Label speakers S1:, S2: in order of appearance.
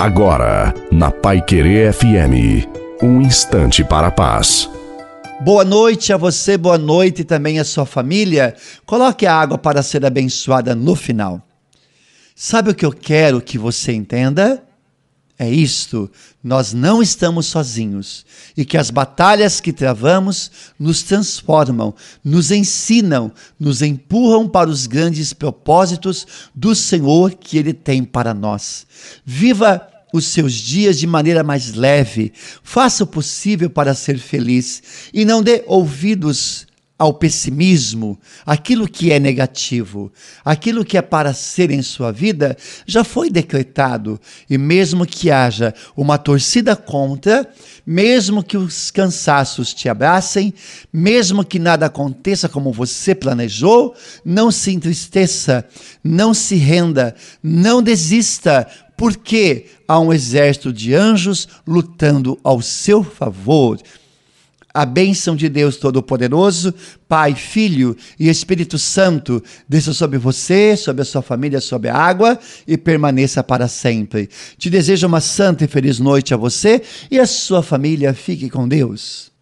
S1: Agora, na Pai Querer FM, um instante para a paz.
S2: Boa noite a você, boa noite também à sua família. Coloque a água para ser abençoada no final. Sabe o que eu quero que você entenda? É isto, nós não estamos sozinhos e que as batalhas que travamos nos transformam, nos ensinam, nos empurram para os grandes propósitos do Senhor que Ele tem para nós. Viva os seus dias de maneira mais leve, faça o possível para ser feliz e não dê ouvidos ao pessimismo, aquilo que é negativo, aquilo que é para ser em sua vida, já foi decretado. E mesmo que haja uma torcida contra, mesmo que os cansaços te abracem, mesmo que nada aconteça como você planejou, não se entristeça, não se renda, não desista, porque há um exército de anjos lutando ao seu favor. A bênção de Deus Todo-Poderoso, Pai, Filho e Espírito Santo, desça sobre você, sobre a sua família, sobre a água e permaneça para sempre. Te desejo uma santa e feliz noite a você e a sua família. Fique com Deus.